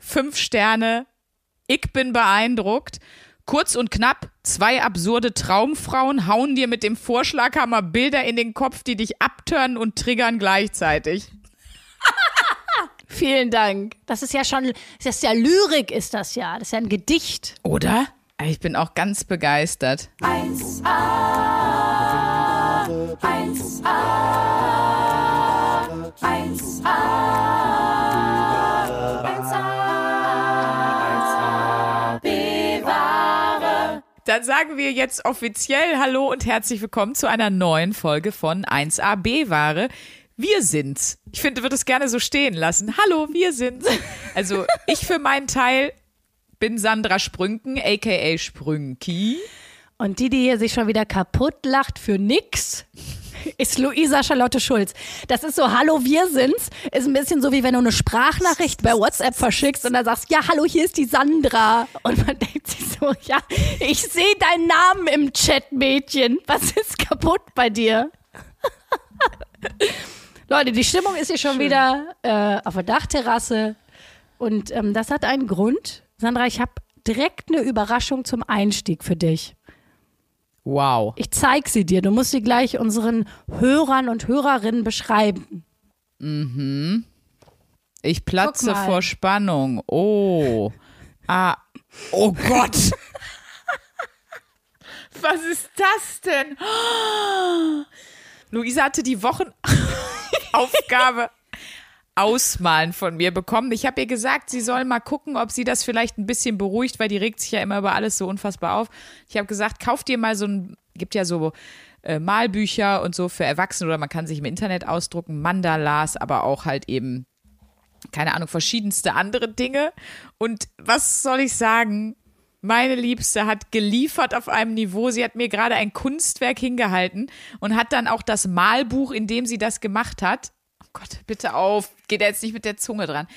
fünf Sterne. Ich bin beeindruckt. Kurz und knapp, zwei absurde Traumfrauen hauen dir mit dem Vorschlaghammer Bilder in den Kopf, die dich abtören und triggern gleichzeitig. Vielen Dank. Das ist ja schon, das ist ja Lyrik, ist das ja. Das ist ja ein Gedicht. Oder? Ich bin auch ganz begeistert. 1a, 1a, 1a, Dann sagen wir jetzt offiziell Hallo und herzlich willkommen zu einer neuen Folge von 1AB-Ware. Wir sind's. Ich finde, würde es gerne so stehen lassen. Hallo, wir sind's. Also ich für meinen Teil bin Sandra Sprünken, aka Sprünki. Und die, die hier sich schon wieder kaputt lacht für nix, ist Luisa Charlotte Schulz. Das ist so, hallo, wir sind's. Ist ein bisschen so, wie wenn du eine Sprachnachricht bei WhatsApp verschickst und dann sagst, ja, hallo, hier ist die Sandra. Und man denkt sich so, ja, ich sehe deinen Namen im Chat, Mädchen. Was ist kaputt bei dir? Leute, die Stimmung ist hier schon Schön. wieder äh, auf der Dachterrasse. Und ähm, das hat einen Grund. Sandra, ich habe direkt eine Überraschung zum Einstieg für dich. Wow. Ich zeig sie dir. Du musst sie gleich unseren Hörern und Hörerinnen beschreiben. Ich platze vor Spannung. Oh. Ah. Oh Gott. Was ist das denn? Luisa hatte die Wochenaufgabe Ausmalen von mir bekommen. Ich habe ihr gesagt, sie soll mal gucken, ob sie das vielleicht ein bisschen beruhigt, weil die regt sich ja immer über alles so unfassbar auf. Ich habe gesagt, kauf dir mal so ein, gibt ja so äh, Malbücher und so für Erwachsene oder man kann sich im Internet ausdrucken, Mandalas, aber auch halt eben keine Ahnung, verschiedenste andere Dinge. Und was soll ich sagen? Meine Liebste hat geliefert auf einem Niveau. Sie hat mir gerade ein Kunstwerk hingehalten und hat dann auch das Malbuch, in dem sie das gemacht hat. Gott, bitte auf. Geht er jetzt nicht mit der Zunge dran.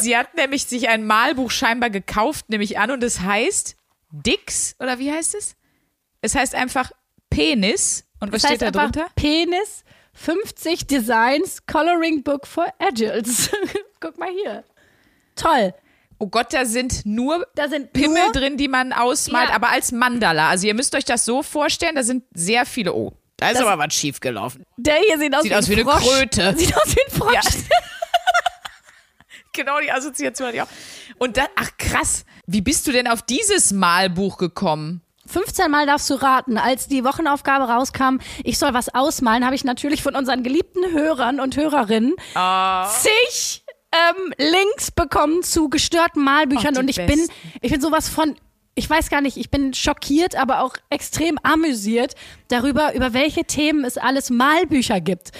Sie hat nämlich sich ein Malbuch scheinbar gekauft, nehme ich an, und es heißt Dix, oder wie heißt es? Es heißt einfach Penis. Und was Das steht da drunter? Penis 50 Designs Coloring Book for Adults. Guck mal hier. Toll. Oh Gott, da sind nur Da sind Pimmel nur, drin, die man ausmalt, Ja. aber als Mandala. Also ihr müsst euch das so vorstellen, da sind sehr viele. Oh, da ist Das- aber was schief gelaufen. Der hier sieht aus Sieht wie aus wie ein eine Frosch. Kröte. Sieht aus wie ein Frosch. Ja. Genau die Assoziation hatte ich auch. Und dann, ach krass, wie bist du denn auf dieses Malbuch gekommen? 15 Mal darfst du raten. Als die Wochenaufgabe rauskam, ich soll was ausmalen, habe ich natürlich von unseren geliebten Hörern und Hörerinnen Ah. zig ähm, Links bekommen zu gestörten Malbüchern Ach, die und ich bin, ich bin sowas von, ich weiß gar nicht, ich bin schockiert, aber auch extrem amüsiert darüber, über welche Themen es alles Malbücher gibt.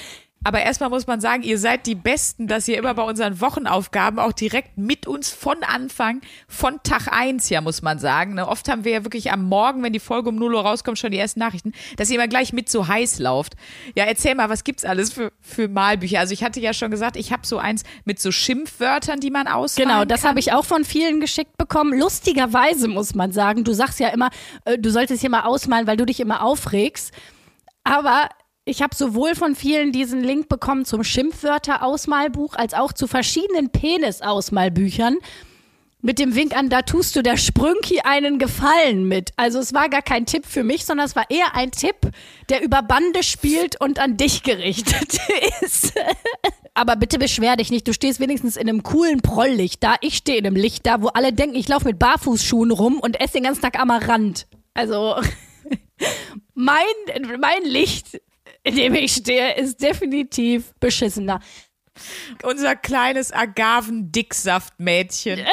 Aber erstmal muss man sagen, ihr seid die Besten, dass ihr immer bei unseren Wochenaufgaben auch direkt mit uns von Anfang, von Tag eins ja, muss man sagen. Ne? Oft haben wir ja wirklich am Morgen, wenn die Folge um 0 Uhr rauskommt, schon die ersten Nachrichten, dass ihr immer gleich mit so heiß lauft. Ja, erzähl mal, was gibt's alles für, für Malbücher? Also ich hatte ja schon gesagt, ich habe so eins mit so Schimpfwörtern, die man ausmalen Genau, das habe ich auch von vielen geschickt bekommen. Lustigerweise muss man sagen, du sagst ja immer, äh, du solltest hier mal ausmalen, weil du dich immer aufregst. Aber ich habe sowohl von vielen diesen Link bekommen zum Schimpfwörter-Ausmalbuch als auch zu verschiedenen Penis-Ausmalbüchern. Mit dem Wink an, da tust du der Sprünki einen Gefallen mit. Also es war gar kein Tipp für mich, sondern es war eher ein Tipp, der über Bande spielt und an dich gerichtet ist. Aber bitte beschwer dich nicht. Du stehst wenigstens in einem coolen Prolllicht da. Ich stehe in einem Licht da, wo alle denken, ich laufe mit Barfußschuhen rum und esse den ganzen Tag Amaranth. Also mein, mein Licht, in dem ich stehe, ist definitiv beschissener. Unser kleines Agaven-Dicksaft-Mädchen.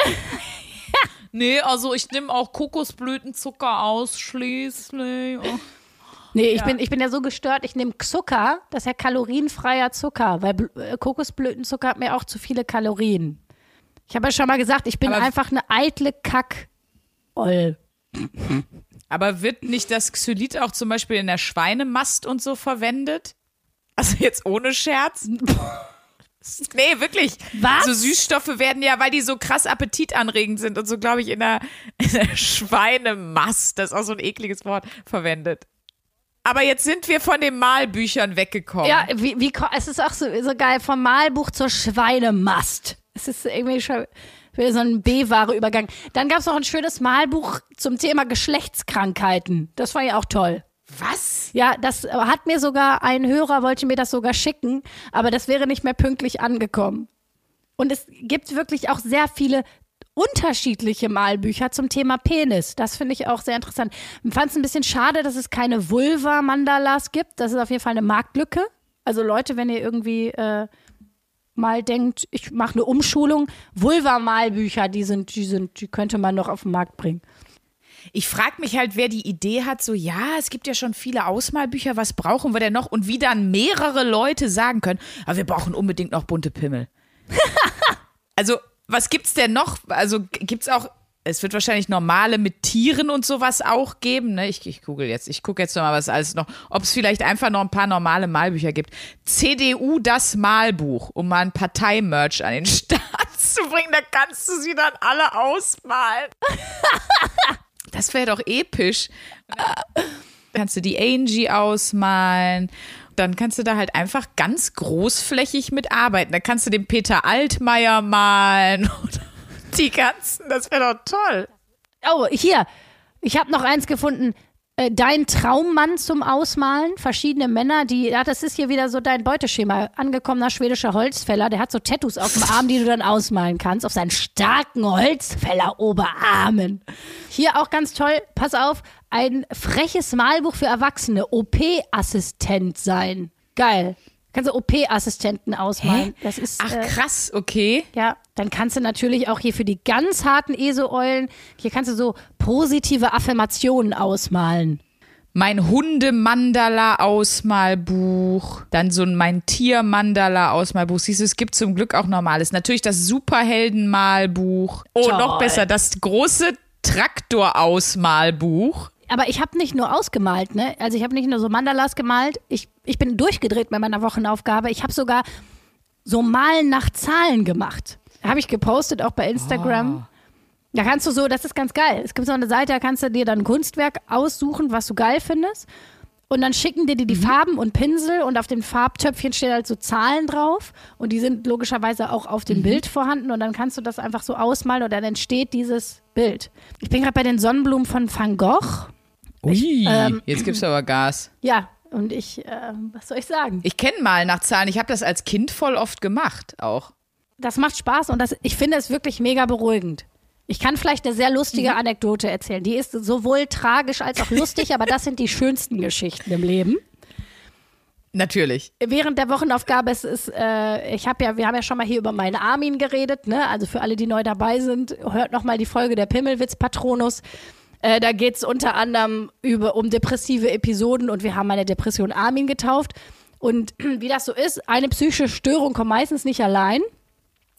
Nee, also ich nehme auch Kokosblütenzucker ausschließlich. Oh. Nee, ich, bin, ich bin ja so gestört, ich nehme Zucker, das ist ja kalorienfreier Zucker, weil Bl- äh, Kokosblütenzucker hat mir auch zu viele Kalorien. Ich habe ja schon mal gesagt, ich bin Aber- einfach eine eitle Kack. Aber wird nicht das Xylit auch zum Beispiel in der Schweinemast und so verwendet? Also jetzt ohne Scherz? Nee, wirklich. Was? So Süßstoffe werden ja, weil die so krass appetitanregend sind und so, glaube ich, in der, in der Schweinemast, das ist auch so ein ekliges Wort, verwendet. Aber jetzt sind wir von den Malbüchern weggekommen. Ja, wie, wie, es ist auch so, so geil, vom Malbuch zur Schweinemast. Es ist irgendwie schon, Wieder so ein B-Ware-Übergang. Dann gab es noch ein schönes Malbuch zum Thema Geschlechtskrankheiten. Das war ja auch toll. Was? Ja, das hat mir sogar ein Hörer, wollte mir das sogar schicken, aber das wäre nicht mehr pünktlich angekommen. Und es gibt wirklich auch sehr viele unterschiedliche Malbücher zum Thema Penis. Das finde ich auch sehr interessant. Ich fand es ein bisschen schade, dass es keine Vulva-Mandalas gibt. Das ist auf jeden Fall eine Marktlücke. Also Leute, wenn ihr irgendwie äh, mal denkt, ich mache eine Umschulung, Vulva-Malbücher, die sind, die sind, die könnte man noch auf den Markt bringen. Ich frage mich halt, wer die Idee hat, so, ja, es gibt ja schon viele Ausmalbücher, was brauchen wir denn noch? Und wie dann mehrere Leute sagen können, aber wir brauchen unbedingt noch bunte Pimmel. also, was gibt's denn noch? Also, gibt's auch, es wird wahrscheinlich normale mit Tieren und sowas auch geben, ne? Ich, ich google jetzt, ich gucke jetzt noch mal, was alles noch, ob es vielleicht einfach noch ein paar normale Malbücher gibt. CDU das Malbuch, um mal ein Parteimerch an den Start zu bringen, da kannst du sie dann alle ausmalen. Das wäre doch episch. Kannst du die Angie ausmalen. Dann kannst du da halt einfach ganz großflächig mitarbeiten. Da kannst du den Peter Altmaier malen. Oder die ganzen, das wäre doch toll. Oh, hier. Ich habe noch eins gefunden. Äh, Dein Traummann zum Ausmalen. Verschiedene Männer, die, ja, das ist hier wieder so dein Beuteschema. Angekommener schwedischer Holzfäller, der hat so Tattoos auf dem Arm, die du dann ausmalen kannst. Auf seinen starken Holzfäller-Oberarmen. Hier auch ganz toll, pass auf, ein freches Malbuch für Erwachsene. OP-Assistent sein. Geil. Kannst du OP-Assistenten ausmalen. Das ist, Ach äh, krass, okay. ja, dann kannst du natürlich auch hier für die ganz harten ESO-Eulen, hier kannst du so positive Affirmationen ausmalen. Mein Hunde-Mandala-Ausmalbuch, dann so ein mein Tier-Mandala-Ausmalbuch. Siehst du, es gibt zum Glück auch normales. Natürlich das Superhelden-Malbuch. Oh, Toll. noch besser, das große Traktor-Ausmalbuch. Aber ich habe nicht nur ausgemalt, ne? Also ich habe nicht nur so Mandalas gemalt, ich, ich bin durchgedreht bei meiner Wochenaufgabe. Ich habe sogar so Malen nach Zahlen gemacht. Habe ich gepostet, auch bei Instagram. Da kannst du so, das ist ganz geil. Es gibt so eine Seite, da kannst du dir dann ein Kunstwerk aussuchen, was du geil findest. Und dann schicken dir die, die Farben und Pinsel und auf den Farbtöpfchen stehen halt so Zahlen drauf. Und die sind logischerweise auch auf dem Bild vorhanden. Und dann kannst du das einfach so ausmalen und dann entsteht dieses Bild. Ich bin gerade bei den Sonnenblumen von Van Gogh. Ui, ähm, jetzt gibt's aber Gas. Ja, und ich, äh, was soll ich sagen? Ich kenne mal nach Zahlen. Ich habe das als Kind voll oft gemacht auch. Das macht Spaß und das, ich finde es wirklich mega beruhigend. Ich kann vielleicht eine sehr lustige Anekdote erzählen. Die ist sowohl tragisch als auch lustig, aber das sind die schönsten Geschichten im Leben. Natürlich. Während der Wochenaufgabe ist es, äh, ich habe ja, wir haben ja schon mal hier über meinen Armin geredet, ne? Also für alle, die neu dabei sind, hört noch mal die Folge der Pimmelwitz Patronus. Äh, da geht es unter anderem über, um depressive Episoden und wir haben meine Depression Armin getauft. Und wie das so ist, eine psychische Störung kommt meistens nicht allein.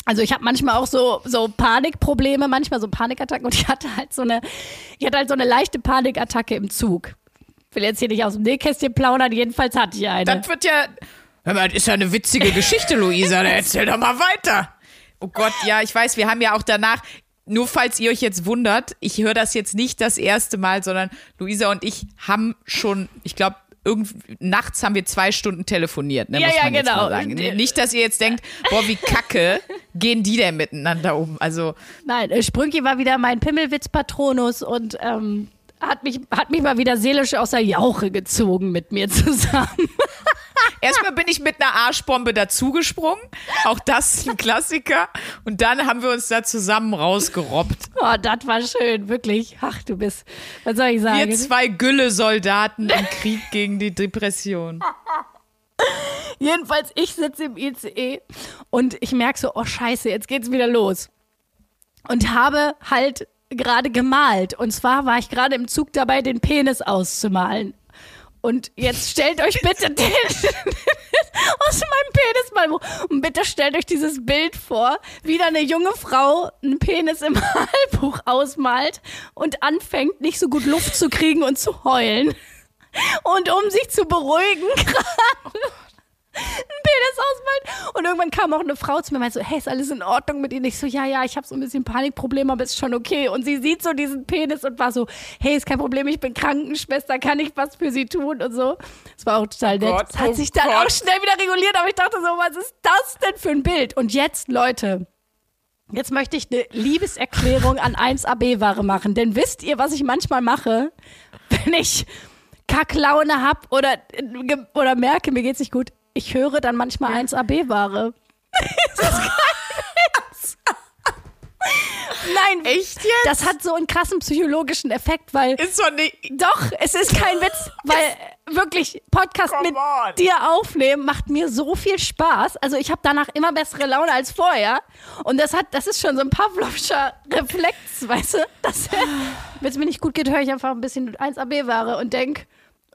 Also ich habe manchmal auch so, so Panikprobleme, manchmal so Panikattacken und ich hatte halt so eine, ich hatte halt so eine leichte Panikattacke im Zug. Ich will jetzt hier nicht aus dem Nähkästchen plaudern, jedenfalls hatte ich eine. Das wird ja. Das ist ja eine witzige Geschichte, Luisa. Erzähl doch mal weiter. Oh Gott, ja, ich weiß, wir haben ja auch danach. Nur falls ihr euch jetzt wundert, ich höre das jetzt nicht das erste Mal, sondern Luisa und ich haben schon, ich glaube, nachts haben wir zwei Stunden telefoniert, ne, Ja, muss ja, man jetzt genau. sagen. Nicht, dass ihr jetzt denkt, boah, wie kacke gehen die denn miteinander um? Also, Nein, äh, Sprünki war wieder mein Pimmelwitz-Patronus und ähm, hat, mich, hat mich mal wieder seelisch aus der Jauche gezogen mit mir zusammen. Erstmal bin ich mit einer Arschbombe dazugesprungen. Auch das ist ein Klassiker. Und dann haben wir uns da zusammen rausgerobbt. Oh, das war schön, wirklich. Ach, du bist, was soll ich sagen? Wir zwei Gülle-Soldaten im Krieg gegen die Depression. Jedenfalls, ich sitze im ICE und ich merke so, oh scheiße, jetzt geht's wieder los. Und habe halt gerade gemalt. Und zwar war ich gerade im Zug dabei, den Penis auszumalen. Und jetzt stellt euch bitte den aus meinem Penismalbuch und bitte stellt euch dieses Bild vor, wie da eine junge Frau einen Penis im Malbuch ausmalt und anfängt, nicht so gut Luft zu kriegen und zu heulen. Und um sich zu beruhigen, Penis ausmalt. Und irgendwann kam auch eine Frau zu mir und meinte so, hey, ist alles in Ordnung mit Ihnen? Ich so, ja, ja, ich habe so ein bisschen Panikprobleme, aber ist schon okay. Und sie sieht so diesen Penis und war so, hey, ist kein Problem, ich bin Krankenschwester, kann ich was für Sie tun und so. Das war auch total nett. Gott, das hat oh sich dann Gott. auch schnell wieder reguliert, aber ich dachte so, was ist das denn für ein Bild? Und jetzt, Leute, Jetzt möchte ich eine Liebeserklärung an 1AB-Ware machen. Denn wisst ihr, was ich manchmal mache, wenn ich Kacklaune habe oder, oder merke, mir geht's nicht gut? Ich höre dann manchmal 1AB-Ware. Nein, Echt jetzt? das hat so einen krassen psychologischen Effekt, weil ist doch nicht. doch, es ist kein Witz, weil wirklich Podcast Come mit on. dir aufnehmen macht mir so viel Spaß. Also ich habe danach immer bessere Laune als vorher und das hat das ist schon so ein Pavlovscher Reflex, weißt du? Das wenn es mir nicht gut geht, höre ich einfach ein bisschen 1AB Ware und denk,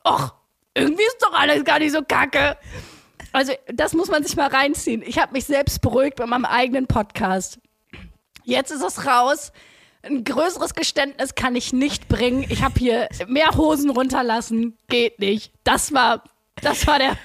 ach, irgendwie ist doch alles gar nicht so kacke. Also, das muss man sich mal reinziehen. Ich habe mich selbst beruhigt bei meinem eigenen Podcast. Jetzt ist es raus. Ein größeres Geständnis kann ich nicht bringen. Ich habe hier mehr Hosen runterlassen. Geht nicht. Das war, das war der.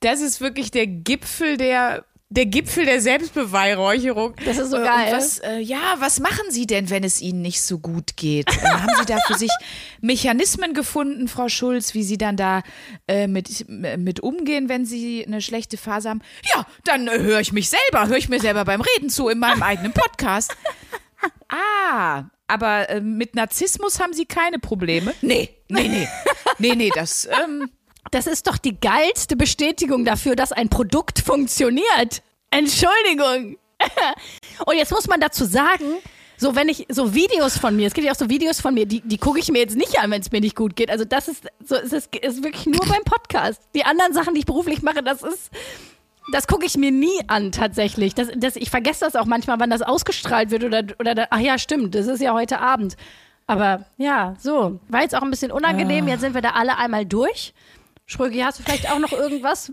Das ist wirklich der Gipfel der. Der Gipfel der Selbstbeweihräucherung. Das ist so Äh, geil. Was, äh, ja, was machen Sie denn, wenn es Ihnen nicht so gut geht? Äh, haben Sie da für sich Mechanismen gefunden, Frau Schulz, wie Sie dann da äh, mit, mit umgehen, wenn Sie eine schlechte Phase haben? Ja, dann äh, höre ich mich selber, höre ich mir selber beim Reden zu in meinem eigenen Podcast. Ah, aber äh, mit Narzissmus haben Sie keine Probleme? Nee, nee, nee. Nee, nee, das, ähm, Das ist doch die geilste Bestätigung dafür, dass ein Produkt funktioniert. Entschuldigung. Und jetzt muss man dazu sagen, so wenn ich so Videos von mir, es gibt ja auch so Videos von mir, die, die gucke ich mir jetzt nicht an, wenn es mir nicht gut geht. Also das ist so, es ist, ist wirklich nur beim Podcast. Die anderen Sachen, die ich beruflich mache, das ist, das gucke ich mir nie an tatsächlich. Das, das, ich vergesse das auch manchmal, wann das ausgestrahlt wird oder, oder ach ja, stimmt, das ist ja heute Abend. Aber ja, so. War jetzt auch ein bisschen unangenehm. Jetzt sind wir da alle einmal durch. Schrögi, hast du vielleicht auch noch irgendwas,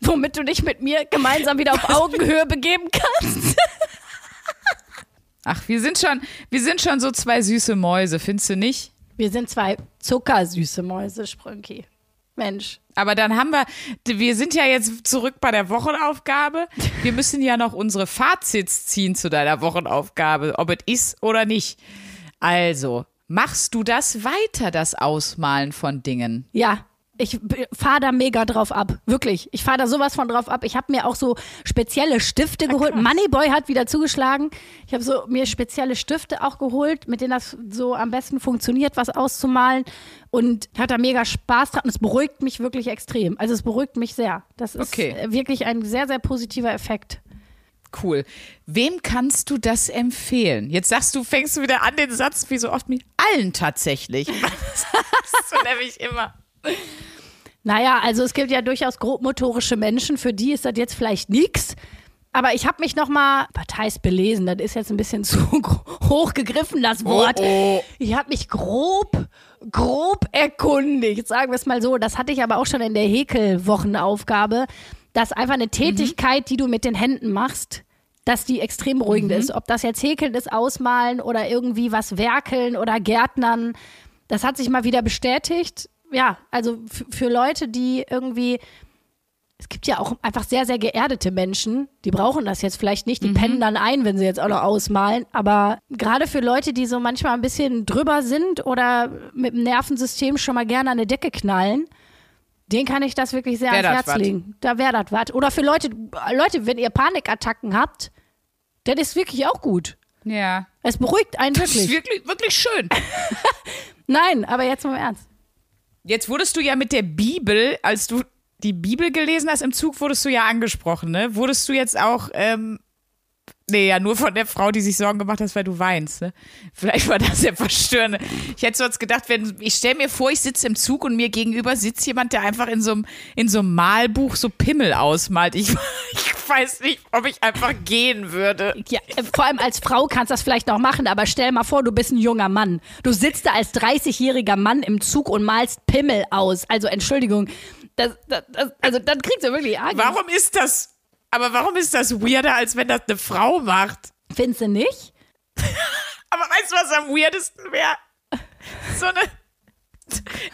womit du dich mit mir gemeinsam wieder auf Augenhöhe begeben kannst? ach, wir sind schon, wir sind schon so zwei süße Mäuse, findest du nicht? Wir sind zwei zuckersüße Mäuse, Sprünki. Mensch. Aber dann haben wir, wir sind ja jetzt zurück bei der Wochenaufgabe. Wir müssen ja noch unsere Fazits ziehen zu deiner Wochenaufgabe, ob es ist oder nicht. Also, machst du das weiter, das Ausmalen von Dingen? Ja, ich fahre da mega drauf ab. Wirklich. Ich fahre da sowas von drauf ab. Ich habe mir auch so spezielle Stifte geholt. Moneyboy hat wieder zugeschlagen. Ich habe so mir spezielle Stifte auch geholt, mit denen das so am besten funktioniert, was auszumalen. Und hat da mega Spaß dran. Und es beruhigt mich wirklich extrem. Also es beruhigt mich sehr. Das ist Okay. wirklich ein sehr, sehr positiver Effekt. Cool. Wem kannst du das empfehlen? Jetzt sagst du, fängst du wieder an den Satz, wie so oft mit allen tatsächlich. Das sagst du nämlich immer. Naja, also es gibt ja durchaus grobmotorische Menschen, für die ist das jetzt vielleicht nix. Aber ich habe mich noch mal, was heißt belesen, das ist jetzt ein bisschen zu hoch gegriffen, das Wort. oh. Ich habe mich grob, grob erkundigt, sagen wir es mal so. Das hatte ich aber auch schon in der Häkelwochenaufgabe, dass einfach eine Tätigkeit, die du mit den Händen machst, dass die extrem beruhigend ist. Ob das jetzt Häkeln ist, Ausmalen oder irgendwie was werkeln oder Gärtnern, das hat sich mal wieder bestätigt. Ja, also für Leute, die irgendwie es gibt ja auch einfach sehr, sehr geerdete Menschen, die brauchen das jetzt vielleicht nicht, die pennen dann ein, wenn sie jetzt auch noch ausmalen. Aber gerade für Leute, die so manchmal ein bisschen drüber sind oder mit dem Nervensystem schon mal gerne an eine Decke knallen, den kann ich das wirklich sehr Wär ans Herz wat. legen. Da wäre das was. Oder für Leute, Leute, wenn ihr Panikattacken habt, das ist wirklich auch gut. Ja. Es beruhigt einen Das ist wirklich. wirklich, wirklich schön. Nein, aber jetzt mal im Ernst. Jetzt wurdest du ja mit der Bibel, als du die Bibel gelesen hast im Zug, wurdest du ja angesprochen, ne? Wurdest du jetzt auch, ähm, nee, ja, nur von der Frau, die sich Sorgen gemacht hat, weil du weinst, ne? Vielleicht war das ja verstörende. Ich hätte sonst gedacht, wenn, ich stell mir vor, ich sitze im Zug und mir gegenüber sitzt jemand, der einfach in so einem, in so einem Malbuch so Pimmel ausmalt. Ich, ich weiß nicht, ob ich einfach gehen würde. Ja, vor allem als Frau kannst du das vielleicht noch machen, aber stell mal vor, du bist ein junger Mann. Du sitzt da als 30-jähriger Mann im Zug und malst Pimmel aus. Also Entschuldigung, das, das, das, also dann kriegst du wirklich Angst. Warum ist das, aber warum ist das weirder, als wenn das eine Frau macht? Findest du nicht? Aber weißt du, was am weirdesten wäre? So eine.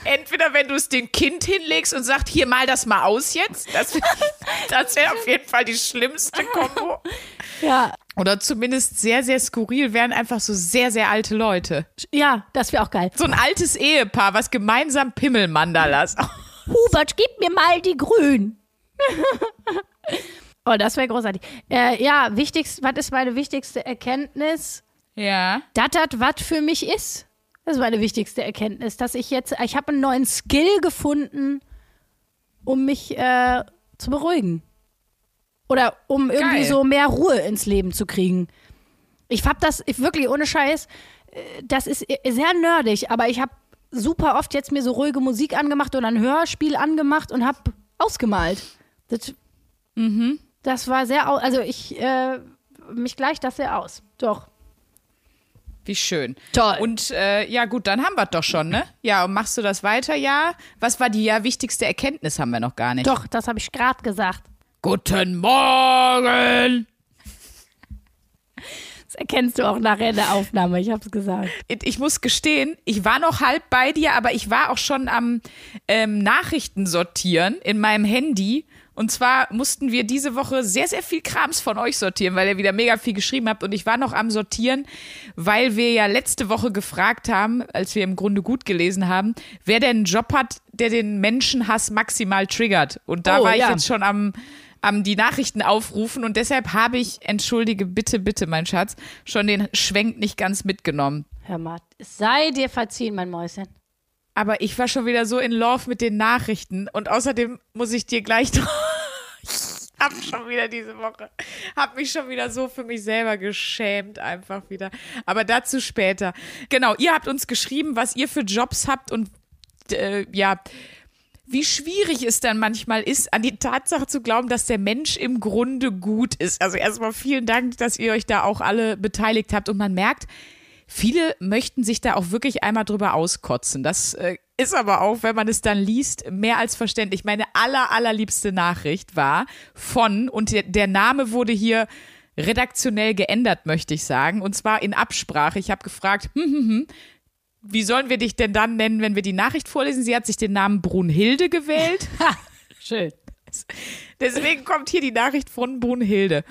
Entweder wenn du es dem Kind hinlegst und sagst, hier mal das mal aus jetzt. Das, das wäre auf jeden Fall die schlimmste Kombo. Ja, Oder zumindest sehr, sehr skurril wären einfach so sehr, sehr alte Leute. ja, das wäre auch geil. So ein altes Ehepaar, was gemeinsam Pimmelmandalas. Hubert, gib mir mal die Grün. Oh, das wäre großartig. Äh, ja, wichtigst, was ist meine wichtigste Erkenntnis? Ja. das was für mich ist. Das ist meine wichtigste Erkenntnis, dass ich jetzt, ich habe einen neuen Skill gefunden, um mich äh, zu beruhigen. Oder um irgendwie Geil. so mehr Ruhe ins Leben zu kriegen. Ich hab das ich, wirklich ohne Scheiß, äh, das ist äh, sehr nerdig, aber ich habe super oft jetzt mir so ruhige Musik angemacht oder ein Hörspiel angemacht und habe ausgemalt. Das, das war sehr, au- also ich, äh, mich gleicht das sehr aus. Doch. Wie schön. Toll. Und äh, ja, gut, dann haben wir es doch schon, ne? Ja, und machst du das weiter? Ja. Was war die ja wichtigste Erkenntnis, haben wir noch gar nicht. Doch, das habe ich gerade gesagt. Guten Morgen! Das erkennst du auch nachher in der Aufnahme, ich habe es gesagt. Ich muss gestehen, ich war noch halb bei dir, aber ich war auch schon am ähm, Nachrichten sortieren in meinem Handy. Und zwar mussten wir diese Woche sehr, sehr viel Krams von euch sortieren, weil ihr wieder mega viel geschrieben habt. Und ich war noch am Sortieren, weil wir ja letzte Woche gefragt haben, als wir im Grunde gut gelesen haben, wer denn einen Job hat, der den Menschenhass maximal triggert. Und da Oh, war ich ja. jetzt schon am, am die Nachrichten aufrufen. Und deshalb habe ich, entschuldige bitte, bitte, mein Schatz, schon den Schwenk nicht ganz mitgenommen. Hör mal, sei dir verziehen, mein Mäuschen. Aber ich war schon wieder so in Love mit den Nachrichten und außerdem muss ich dir gleich noch. Hab schon wieder diese Woche, hab mich schon wieder so für mich selber geschämt, einfach wieder. Aber dazu später. Genau, ihr habt uns geschrieben, was ihr für Jobs habt und äh, ja, wie schwierig es dann manchmal ist, an die Tatsache zu glauben, dass der Mensch im Grunde gut ist. Also erstmal vielen Dank, dass ihr euch da auch alle beteiligt habt und man merkt, Viele möchten sich da auch wirklich einmal drüber auskotzen. Das äh, ist aber auch, wenn man es dann liest, mehr als verständlich. Meine aller, allerliebste Nachricht war von, und der, der Name wurde hier redaktionell geändert, möchte ich sagen, und zwar in Absprache. Ich habe gefragt, hm, hm, hm, wie sollen wir dich denn dann nennen, wenn wir die Nachricht vorlesen? Sie hat sich den Namen Brunhilde gewählt. Schön. Deswegen kommt hier die Nachricht von Brunhilde.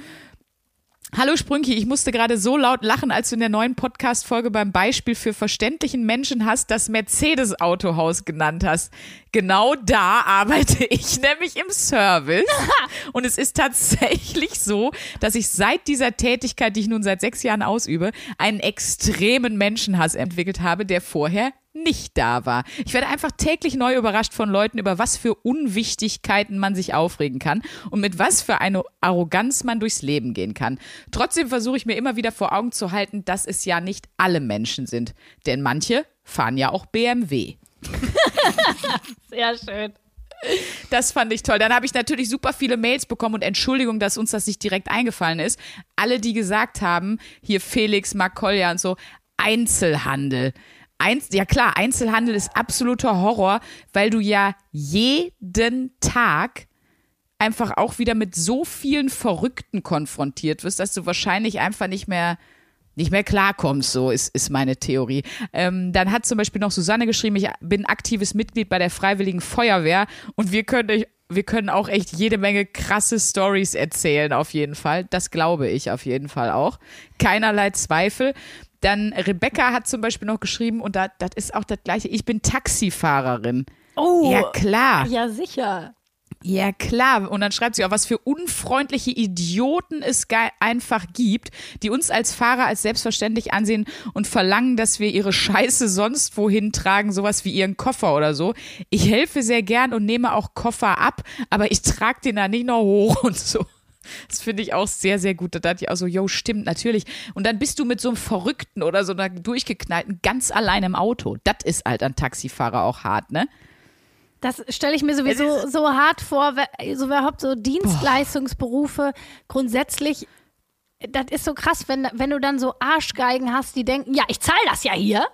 Hallo Sprünki, ich musste gerade so laut lachen, als du in der neuen Podcast-Folge beim Beispiel für verständlichen Menschen hast, das Mercedes-Autohaus genannt hast. Genau da arbeite ich nämlich im Service. Und es ist tatsächlich so, dass ich seit dieser Tätigkeit, die ich nun seit sechs Jahren ausübe, einen extremen Menschenhass entwickelt habe, der vorher nicht da war. Ich werde einfach täglich neu überrascht von Leuten, über was für Unwichtigkeiten man sich aufregen kann und mit was für eine Arroganz man durchs Leben gehen kann. Trotzdem versuche ich mir immer wieder vor Augen zu halten, dass es ja nicht alle Menschen sind. Denn manche fahren ja auch BMW. Sehr schön. Das fand ich toll. Dann habe ich natürlich super viele Mails bekommen und Entschuldigung, dass uns das nicht direkt eingefallen ist. Alle, die gesagt haben, hier Felix, Mark Kolja und so, Einzelhandel. Einz ja klar, Einzelhandel ist absoluter Horror, weil du ja jeden Tag einfach auch wieder mit so vielen Verrückten konfrontiert wirst, dass du wahrscheinlich einfach nicht mehr nicht mehr klarkommst, so ist, ist meine Theorie. Ähm, dann hat zum Beispiel noch Susanne geschrieben, ich bin aktives Mitglied bei der Freiwilligen Feuerwehr und wir können wir können auch echt jede Menge krasse Stories erzählen, auf jeden Fall. Das glaube ich auf jeden Fall auch. Keinerlei Zweifel. Dann Rebecca hat zum Beispiel noch geschrieben, und da- das ist auch das Gleiche, ich bin Taxifahrerin. Oh, Ja, klar. ja sicher. Ja, klar. Und dann schreibt sie auch, was für unfreundliche Idioten es einfach gibt, die uns als Fahrer als selbstverständlich ansehen und verlangen, dass wir ihre Scheiße sonst wohin tragen, sowas wie ihren Koffer oder so. Ich helfe sehr gern und nehme auch Koffer ab, aber ich trage den da nicht noch hoch und so. Das finde ich auch sehr, sehr gut. Da dachte ich auch so, yo, stimmt, natürlich. Und dann bist du mit so einem Verrückten oder so einer durchgeknallten ganz allein im Auto. Das ist halt an Taxifahrer auch hart, ne? Das stelle ich mir sowieso so hart vor, so überhaupt so Dienstleistungsberufe grundsätzlich. Das ist so krass, wenn, wenn du dann so Arschgeigen hast, die denken, ja, ich zahle das ja hier.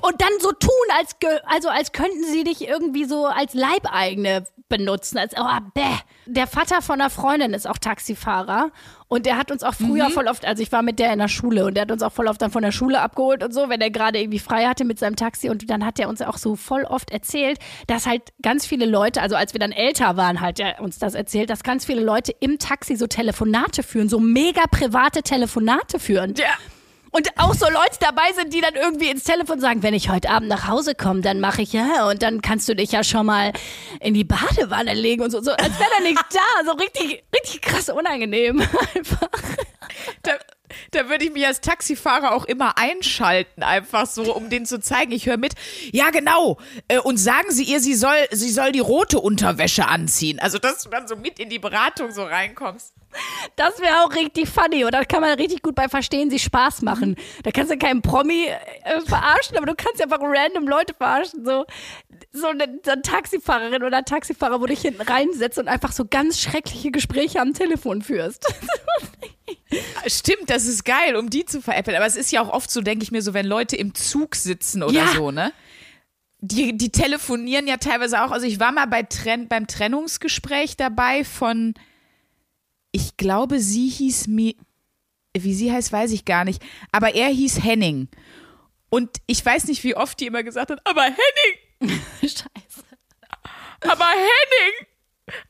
Und dann so tun, als, also als könnten sie dich irgendwie so als Leibeigene benutzen. Als, oh, bäh. Der Vater von einer Freundin ist auch Taxifahrer und der hat uns auch früher voll oft, also ich war mit der in der Schule und der hat uns auch voll oft dann von der Schule abgeholt und so, wenn er gerade irgendwie frei hatte mit seinem Taxi und dann hat er uns auch so voll oft erzählt, dass halt ganz viele Leute, also als wir dann älter waren, hat er uns das erzählt, dass ganz viele Leute im Taxi so Telefonate führen, so mega private Telefonate führen. Ja. Und auch so Leute dabei sind, die dann irgendwie ins Telefon sagen, wenn ich heute Abend nach Hause komme, dann mache ich ja und dann kannst du dich ja schon mal in die Badewanne legen und so, so als wäre da nichts da, so richtig, richtig krass unangenehm einfach. Da, da würde ich mich als Taxifahrer auch immer einschalten, einfach so, um denen zu zeigen, ich höre mit. Ja, genau. Äh, Und sagen Sie ihr, sie soll, sie soll die rote Unterwäsche anziehen. Also, dass du dann so mit in die Beratung so reinkommst. Das wäre auch richtig funny und da kann man richtig gut bei Verstehen sich Spaß machen. Da kannst du keinen Promi äh, verarschen, aber du kannst ja einfach random Leute verarschen. So, so eine, so eine Taxifahrerin oder ein Taxifahrer, wo du dich hinten reinsetzt und einfach so ganz schreckliche Gespräche am Telefon führst. Stimmt, das ist geil, um die zu veräppeln. Aber es ist ja auch oft so, denke ich mir, so, wenn Leute im Zug sitzen oder Ja. so, ne? Die, die telefonieren ja teilweise auch. Also ich war mal bei Tren beim Trennungsgespräch dabei von, ich glaube, sie hieß mir, wie sie heißt, weiß ich gar nicht. Aber er hieß Henning. Und ich weiß nicht, wie oft die immer gesagt hat, aber Henning, Scheiße. aber Henning.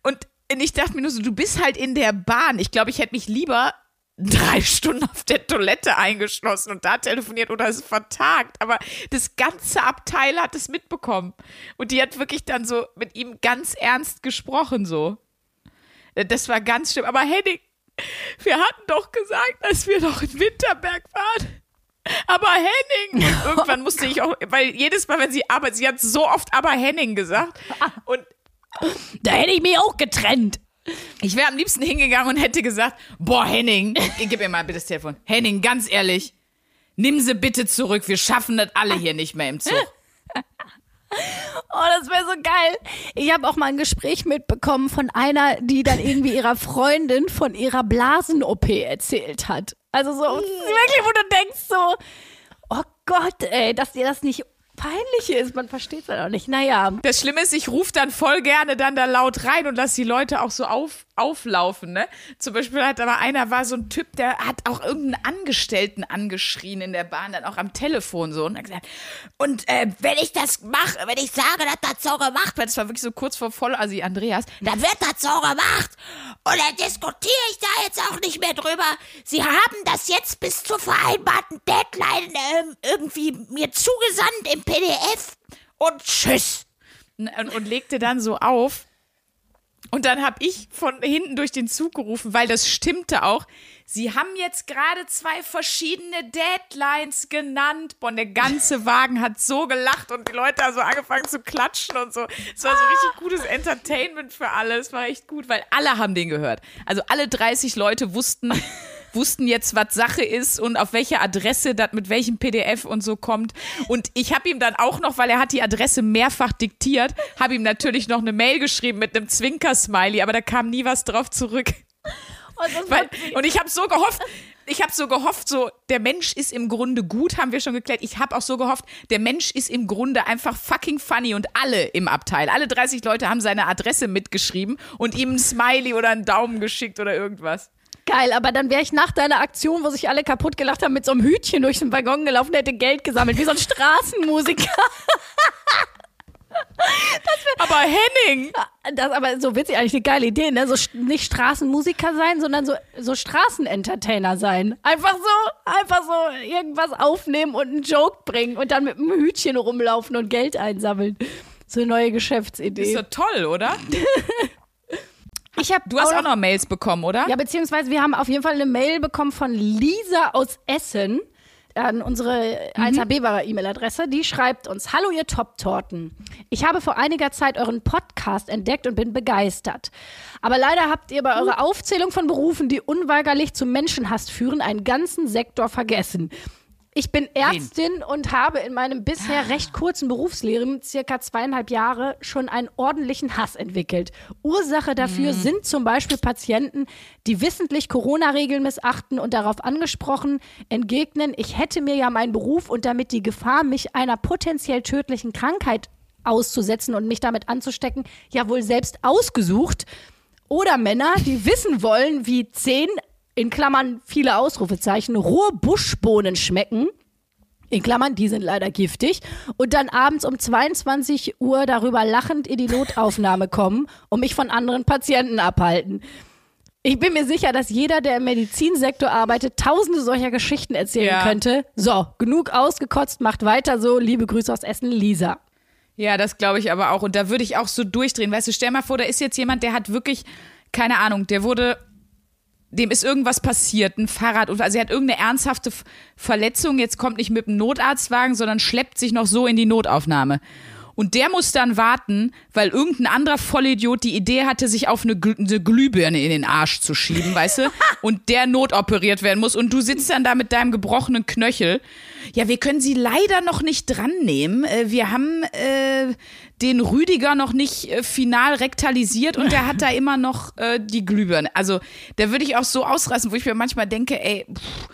Und ich dachte mir nur so, du bist halt in der Bahn. Ich glaube, ich hätte mich lieber drei Stunden auf der Toilette eingeschlossen und da telefoniert oder es vertagt. Aber das ganze Abteil hat es mitbekommen. Und die hat wirklich dann so mit ihm ganz ernst gesprochen, so. Das war ganz schlimm. Aber Henning, wir hatten doch gesagt, dass wir doch in Winterberg waren. Aber Henning! Und irgendwann musste ich auch, weil jedes Mal, wenn sie arbeitet, sie hat so oft aber Henning gesagt. Und Da hätte ich mich auch getrennt. ich wäre am liebsten hingegangen und hätte gesagt, boah, Henning, gib mir mal bitte das Telefon. Henning, ganz ehrlich, nimm sie bitte zurück. Wir schaffen das alle hier nicht mehr im Zug. Oh, das wäre so geil. Ich habe auch mal ein Gespräch mitbekommen von einer, die dann irgendwie ihrer Freundin von ihrer Blasen-OP erzählt hat. Also so, wirklich, wo du denkst so, oh Gott, ey, dass dir das nicht peinlich ist. Man versteht es halt auch nicht. Naja, Das Schlimme ist, ich rufe dann voll gerne dann da laut rein und lasse die Leute auch so auf, auflaufen, ne? Zum Beispiel hat aber einer war so ein Typ, der hat auch irgendeinen Angestellten angeschrien in der Bahn, dann auch am Telefon so und hat gesagt, und äh, wenn ich das mache, wenn ich sage, dass das so gemacht wird, das war wirklich so kurz vor voll, also Andreas, dann wird das so gemacht. Und dann diskutiere ich da jetzt auch nicht mehr drüber. Sie haben das jetzt bis zur vereinbarten Deadline ähm, irgendwie mir zugesandt im PDF und tschüss. Und, und legte dann so auf. Und dann habe ich von hinten durch den Zug gerufen, weil das stimmte auch. Sie haben jetzt gerade zwei verschiedene Deadlines genannt. Boah, und der ganze Wagen hat so gelacht und die Leute haben so angefangen zu klatschen und so. Es war so richtig gutes Entertainment für alle. Es war echt gut, weil alle haben den gehört. Also alle 30 Leute wussten, wussten jetzt, was Sache ist und auf welche Adresse das mit welchem PDF und so kommt. Und ich habe ihm dann auch noch, weil er hat die Adresse mehrfach diktiert, habe ihm natürlich noch eine Mail geschrieben mit einem Zwinker-Smiley, aber da kam nie was drauf zurück. und Weil, und ich habe so gehofft, ich habe so gehofft, so der Mensch ist im Grunde gut, haben wir schon geklärt. Ich habe auch so gehofft, der Mensch ist im Grunde einfach fucking funny und alle im Abteil, alle 30 Leute haben seine Adresse mitgeschrieben und ihm ein Smiley oder einen Daumen geschickt oder irgendwas. Geil. Aber dann wäre ich nach deiner Aktion, wo sich alle kaputt gelacht haben, mit so einem Hütchen durch den Waggon gelaufen, hätte Geld gesammelt, wie so ein Straßenmusiker. Aber Henning, Das aber so witzig, eigentlich eine geile Idee, ne? So nicht Straßenmusiker sein, sondern so, so Straßenentertainer sein. Einfach so, einfach so irgendwas aufnehmen und einen Joke bringen und dann mit einem Hütchen rumlaufen und Geld einsammeln. So eine neue ist Geschäftsidee. doch toll, oder? Ich hab Du hast auch noch Mails bekommen, oder? Ja, beziehungsweise wir haben auf jeden Fall eine Mail bekommen von Lisa aus Essen an unsere 1HB war E-Mail-Adresse. Die schreibt uns: Hallo, ihr Top-Torten. Ich habe vor einiger Zeit euren Podcast entdeckt und bin begeistert. Aber leider habt ihr bei eurer Aufzählung von Berufen, die unweigerlich zum Menschenhass führen, einen ganzen Sektor vergessen. Ich bin Ärztin und habe in meinem bisher recht kurzen Berufsleben, circa zweieinhalb Jahre, schon einen ordentlichen Hass entwickelt. Ursache dafür sind zum Beispiel Patienten, die wissentlich Corona-Regeln missachten und darauf angesprochen entgegnen, ich hätte mir ja meinen Beruf und damit die Gefahr, mich einer potenziell tödlichen Krankheit auszusetzen und mich damit anzustecken, ja wohl selbst ausgesucht. Oder Männer, die wissen wollen, wie zehn, in Klammern viele Ausrufezeichen, rohe Buschbohnen schmecken. In Klammern, die sind leider giftig. Und dann abends um 22 Uhr darüber lachend in die Notaufnahme kommen und mich von anderen Patienten abhalten. Ich bin mir sicher, dass jeder, der im Medizinsektor arbeitet, tausende solcher Geschichten erzählen Ja. könnte. So, genug ausgekotzt, macht weiter so. Liebe Grüße aus Essen, Lisa. Ja, das glaube ich aber auch. Und da würde ich auch so durchdrehen. Weißt du, stell mal vor, da ist jetzt jemand, der hat wirklich, keine Ahnung, der wurde, dem ist irgendwas passiert, ein Fahrrad, also er hat irgendeine ernsthafte Verletzung, jetzt kommt nicht mit einem Notarztwagen, sondern schleppt sich noch so in die Notaufnahme. Und der muss dann warten, weil irgendein anderer Vollidiot die Idee hatte, sich auf eine, Gl eine Glühbirne in den Arsch zu schieben, weißt du? Und der notoperiert werden muss. Und du sitzt dann da mit deinem gebrochenen Knöchel. Ja, wir können sie leider noch nicht dran nehmen. Äh, Wir haben äh, den Rüdiger noch nicht äh, final rektalisiert und der hat da immer noch äh, die Glühbirne. Also, da würde ich auch so ausrasten, wo ich mir manchmal denke, ey, pff,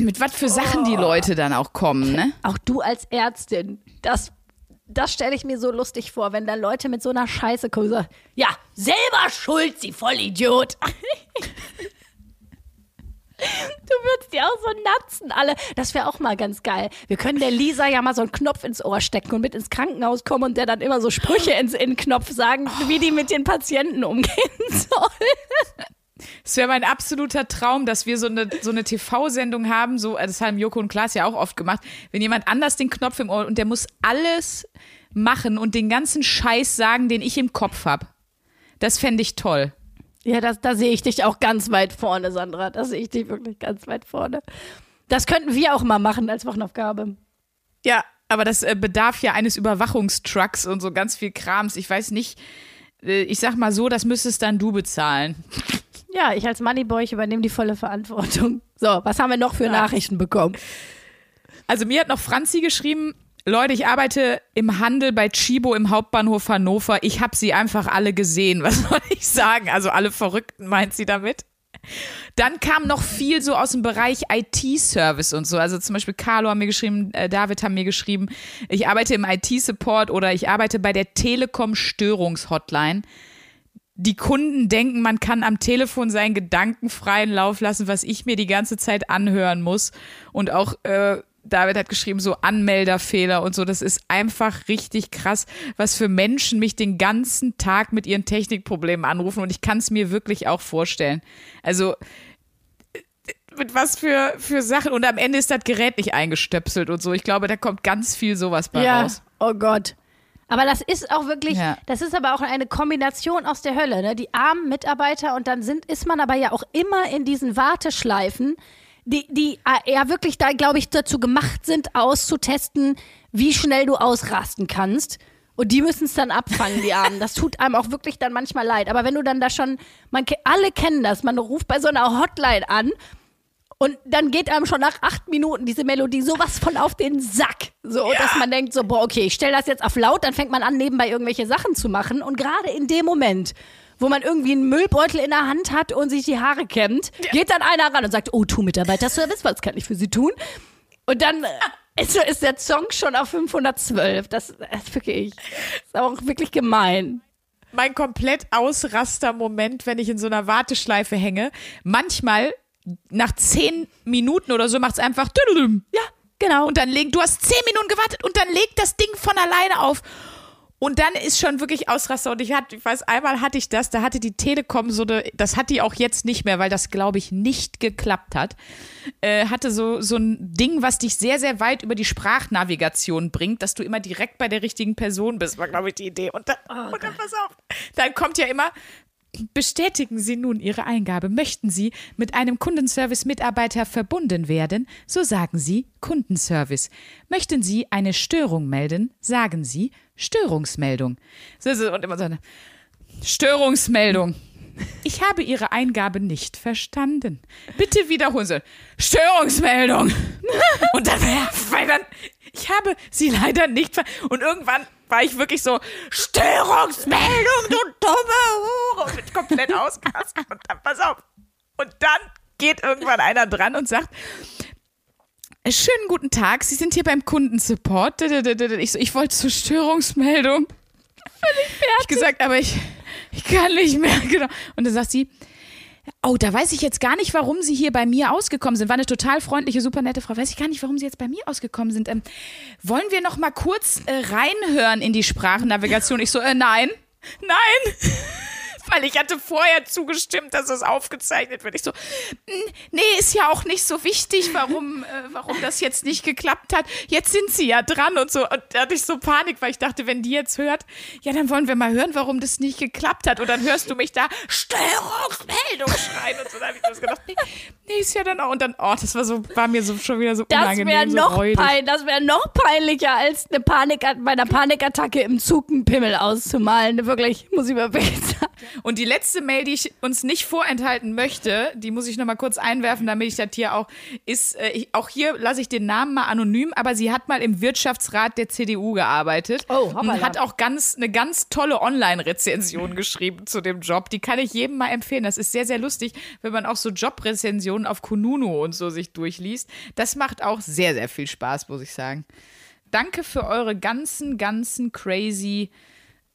mit was für Sachen die Leute dann auch kommen, ne? Auch du als Ärztin, das, das stelle ich mir so lustig vor, wenn da Leute mit so einer Scheiße kommen. sagen, Ja, selber schuld, sie Vollidiot. Du würdest die auch so natzen, alle. Das wäre auch mal ganz geil. Wir können der Lisa ja mal so einen Knopf ins Ohr stecken und mit ins Krankenhaus kommen und der dann immer so Sprüche ins in den Knopf sagen, wie die mit den Patienten umgehen soll. Es wäre mein absoluter Traum, dass wir so eine, so eine TV-Sendung haben, so, das haben Joko und Klaas ja auch oft gemacht, wenn jemand anders den Knopf im Ohr und der muss alles machen und den ganzen Scheiß sagen, den ich im Kopf habe. Das fände ich toll. Ja, das, da sehe ich dich auch ganz weit vorne, Sandra. Da sehe ich dich wirklich ganz weit vorne. Das könnten wir auch mal machen als Wochenaufgabe. Ja, aber das äh, bedarf ja eines Überwachungstrucks und so ganz viel Krams. Ich weiß nicht, äh, ich sag mal so, das müsstest dann du bezahlen. Ja, ich als Moneyboy, ich übernehme die volle Verantwortung. So, was haben wir noch für Nachrichten bekommen? Also mir hat noch Franzi geschrieben, Leute, ich arbeite im Handel bei Chibo im Hauptbahnhof Hannover. Ich habe sie einfach alle gesehen. Was soll ich sagen? Also alle Verrückten meint sie damit. Dann kam noch viel so aus dem Bereich IT-Service und so. Also zum Beispiel Carlo haben mir geschrieben, äh, David haben mir geschrieben, ich arbeite im IT-Support oder ich arbeite bei der Telekom Störungshotline. Die Kunden denken, man kann am Telefon seinen Gedanken freien Lauf lassen, was ich mir die ganze Zeit anhören muss. Und auch äh, David hat geschrieben, so Anmelderfehler und so. Das ist einfach richtig krass, was für Menschen mich den ganzen Tag mit ihren Technikproblemen anrufen. Und ich kann es mir wirklich auch vorstellen. Also äh, mit was für, für Sachen. Und am Ende ist das Gerät nicht eingestöpselt und so. Ich glaube, da kommt ganz viel sowas bei raus. oh Gott. Aber das ist auch wirklich, Ja. das ist aber auch eine Kombination aus der Hölle, ne? Die armen Mitarbeiter und dann sind, ist man aber ja auch immer in diesen Warteschleifen, die, die äh, ja wirklich da, glaube ich, dazu gemacht sind, auszutesten, wie schnell du ausrasten kannst. Und die müssen es dann abfangen, die Armen. Das tut einem auch wirklich dann manchmal leid. Aber wenn du dann da schon, man, alle kennen das, man ruft bei so einer Hotline an und dann geht einem schon nach acht Minuten diese Melodie sowas von auf den Sack. So, dass man denkt so, boah, okay, ich stelle das jetzt auf laut, dann fängt man an, nebenbei irgendwelche Sachen zu machen. Und gerade in dem Moment, wo man irgendwie einen Müllbeutel in der Hand hat und sich die Haare kämmt, geht dann einer ran und sagt, oh, tu Mitarbeiterservice, was kann ich für Sie tun? Und dann äh, ist, ist der Song schon auf 512. Das ist wirklich, ist auch wirklich gemein. mein komplett Ausraster-Moment, wenn ich in so einer Warteschleife hänge. Manchmal nach zehn Minuten oder so macht es einfach. Ja, genau. und dann legt, du hast zehn Minuten gewartet und dann legt das Ding von alleine auf. Und dann ist schon wirklich Ausraster. Und ich hatte, ich weiß, einmal hatte ich das, da hatte die Telekom so eine, das hat die auch jetzt nicht mehr, weil das, glaube ich, nicht geklappt hat. Äh, hatte so, so ein Ding, was dich sehr, sehr weit über die Sprachnavigation bringt, dass du immer direkt bei der richtigen Person bist, war, glaube ich, die Idee. Und dann, und dann pass auf, dann kommt ja immer, Bestätigen Sie nun Ihre Eingabe. Möchten Sie mit einem Kundenservice-Mitarbeiter verbunden werden? So sagen Sie Kundenservice. Möchten Sie eine Störung melden? Sagen Sie Störungsmeldung. Und immer so eine Störungsmeldung. Ich habe Ihre Eingabe nicht verstanden. Bitte wiederholen Sie. Störungsmeldung. Und dann, weil dann, ich habe Sie leider nicht ver Und irgendwann war ich wirklich so, Störungsmeldung, du dumme Hure. Und bin komplett ausgerastet. Und dann, pass auf. Und dann geht irgendwann einer dran und sagt, Schönen guten Tag, Sie sind hier beim Kundensupport. Ich, so, ich wollte zur Störungsmeldung. Völlig fertig. Ich gesagt, aber ich, ich kann nicht mehr. Genau. Und dann sagt sie, oh, da weiß ich jetzt gar nicht, warum Sie hier bei mir ausgekommen sind. War eine total freundliche, super nette Frau. Weiß ich gar nicht, warum Sie jetzt bei mir ausgekommen sind. Ähm, wollen wir noch mal kurz äh, reinhören in die Sprachnavigation? Ich so, äh, nein, nein. Weil ich hatte vorher zugestimmt, dass es aufgezeichnet wird. Ich so, "Mm, nee, ist ja auch nicht so wichtig, warum, äh, warum das jetzt nicht geklappt hat. Jetzt sind sie ja dran und so. Und da hatte ich so Panik, weil ich dachte, wenn die jetzt hört, ja, dann wollen wir mal hören, warum das nicht geklappt hat. Und dann hörst du mich da Störungsmeldung schreien und so. Da habe ich das gedacht, nee, nee, ist ja dann auch. Und dann, oh, das war so, war mir so schon wieder so Das unangenehm. wäre so noch, räudig. pein, das wär noch peinlicher, als eine Panik, bei einer Panikattacke im Zug einen Pimmel auszumalen. Wirklich, muss ich mal sagen. Und die letzte Mail, die ich uns nicht vorenthalten möchte, die muss ich noch mal kurz einwerfen, damit ich das hier auch ist. Äh, ich, auch hier lasse ich den Namen mal anonym, aber sie hat mal im Wirtschaftsrat der CDU gearbeitet Oh, hoppala. und hat auch ganz eine ganz tolle Online-Rezension geschrieben zu dem Job. Die kann ich jedem mal empfehlen. Das ist sehr sehr lustig, wenn man auch so Jobrezensionen auf Kununu und so sich durchliest. Das macht auch sehr sehr viel Spaß, muss ich sagen. Danke für eure ganzen ganzen crazy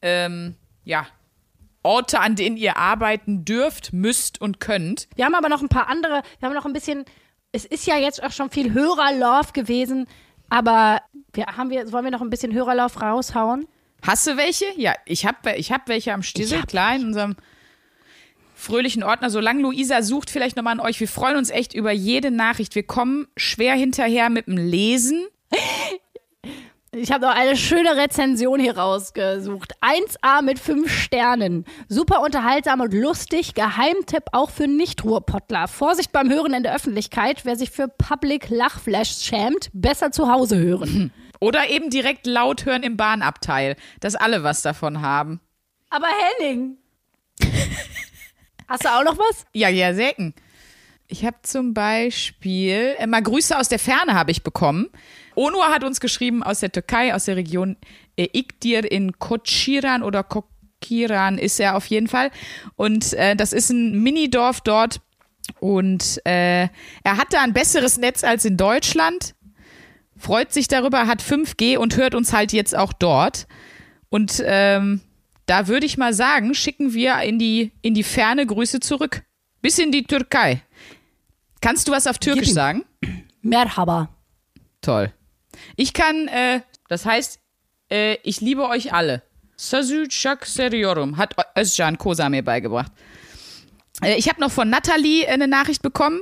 ähm, ja, Orte, an denen ihr arbeiten dürft, müsst und könnt. Wir haben aber noch ein paar andere, wir haben noch ein bisschen, es ist ja jetzt auch schon viel Hörerlove gewesen, aber wir, haben wir, wollen wir noch ein bisschen Hörerlove raushauen? Hast du welche? Ja, ich habe ich hab welche am Stissel, klar, in unserem fröhlichen Ordner. Solange Luisa sucht, vielleicht nochmal an euch. Wir freuen uns echt über jede Nachricht. Wir kommen schwer hinterher mit dem Lesen. Ich habe noch eine schöne Rezension hier rausgesucht. 1A mit 5 Sternen. Super unterhaltsam und lustig. Geheimtipp auch für Nicht-Ruhrpottler. Vorsicht beim Hören in der Öffentlichkeit. Wer sich für Public Lachflash schämt, besser zu Hause hören. Oder eben direkt laut hören im Bahnabteil, dass alle was davon haben. Aber Henning. Hast du auch noch was? Ja, ja, Säcken. Ich habe zum Beispiel, äh, mal Grüße aus der Ferne habe ich bekommen. Onur hat uns geschrieben aus der Türkei, aus der Region Ikdir in Kochiran oder Kokiran ist er auf jeden Fall. Und äh, das ist ein Minidorf dort. Und äh, er hat da ein besseres Netz als in Deutschland. Freut sich darüber, hat 5G und hört uns halt jetzt auch dort. Und ähm, da würde ich mal sagen, schicken wir in die, in die ferne Grüße zurück. Bis in die Türkei. Kannst du was auf Türkisch sagen? Merhaba. Toll. Ich kann, äh, das heißt, äh, ich liebe euch alle. Sazü Chak Seriorum hat Özcan Kosa mir beigebracht. Äh, ich habe noch von Nathalie äh, eine Nachricht bekommen.